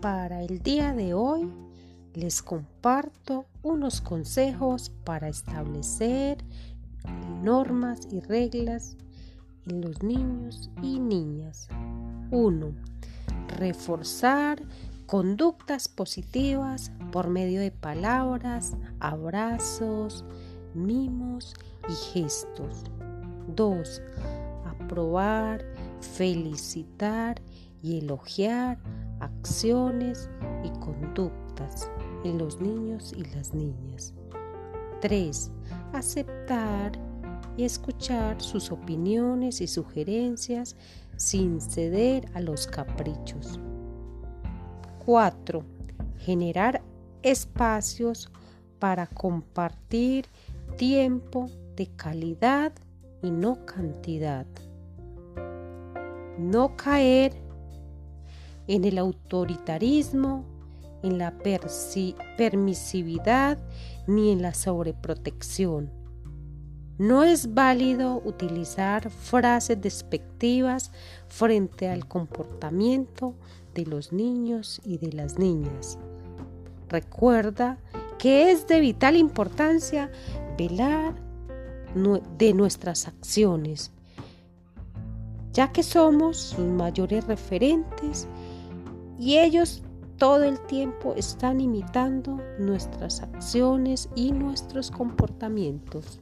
Para el día de hoy les comparto unos consejos para establecer normas y reglas en los niños y niñas. 1. Reforzar conductas positivas por medio de palabras, abrazos, mimos y gestos. 2. Aprobar, felicitar y elogiar acciones y conductas en los niños y las niñas. 3. Aceptar y escuchar sus opiniones y sugerencias sin ceder a los caprichos. 4. Generar espacios para compartir tiempo de calidad y no cantidad. No caer en el autoritarismo, en la permisividad ni en la sobreprotección. No es válido utilizar frases despectivas frente al comportamiento de los niños y de las niñas. Recuerda que es de vital importancia velar de nuestras acciones, ya que somos sus mayores referentes y ellos todo el tiempo están imitando nuestras acciones y nuestros comportamientos.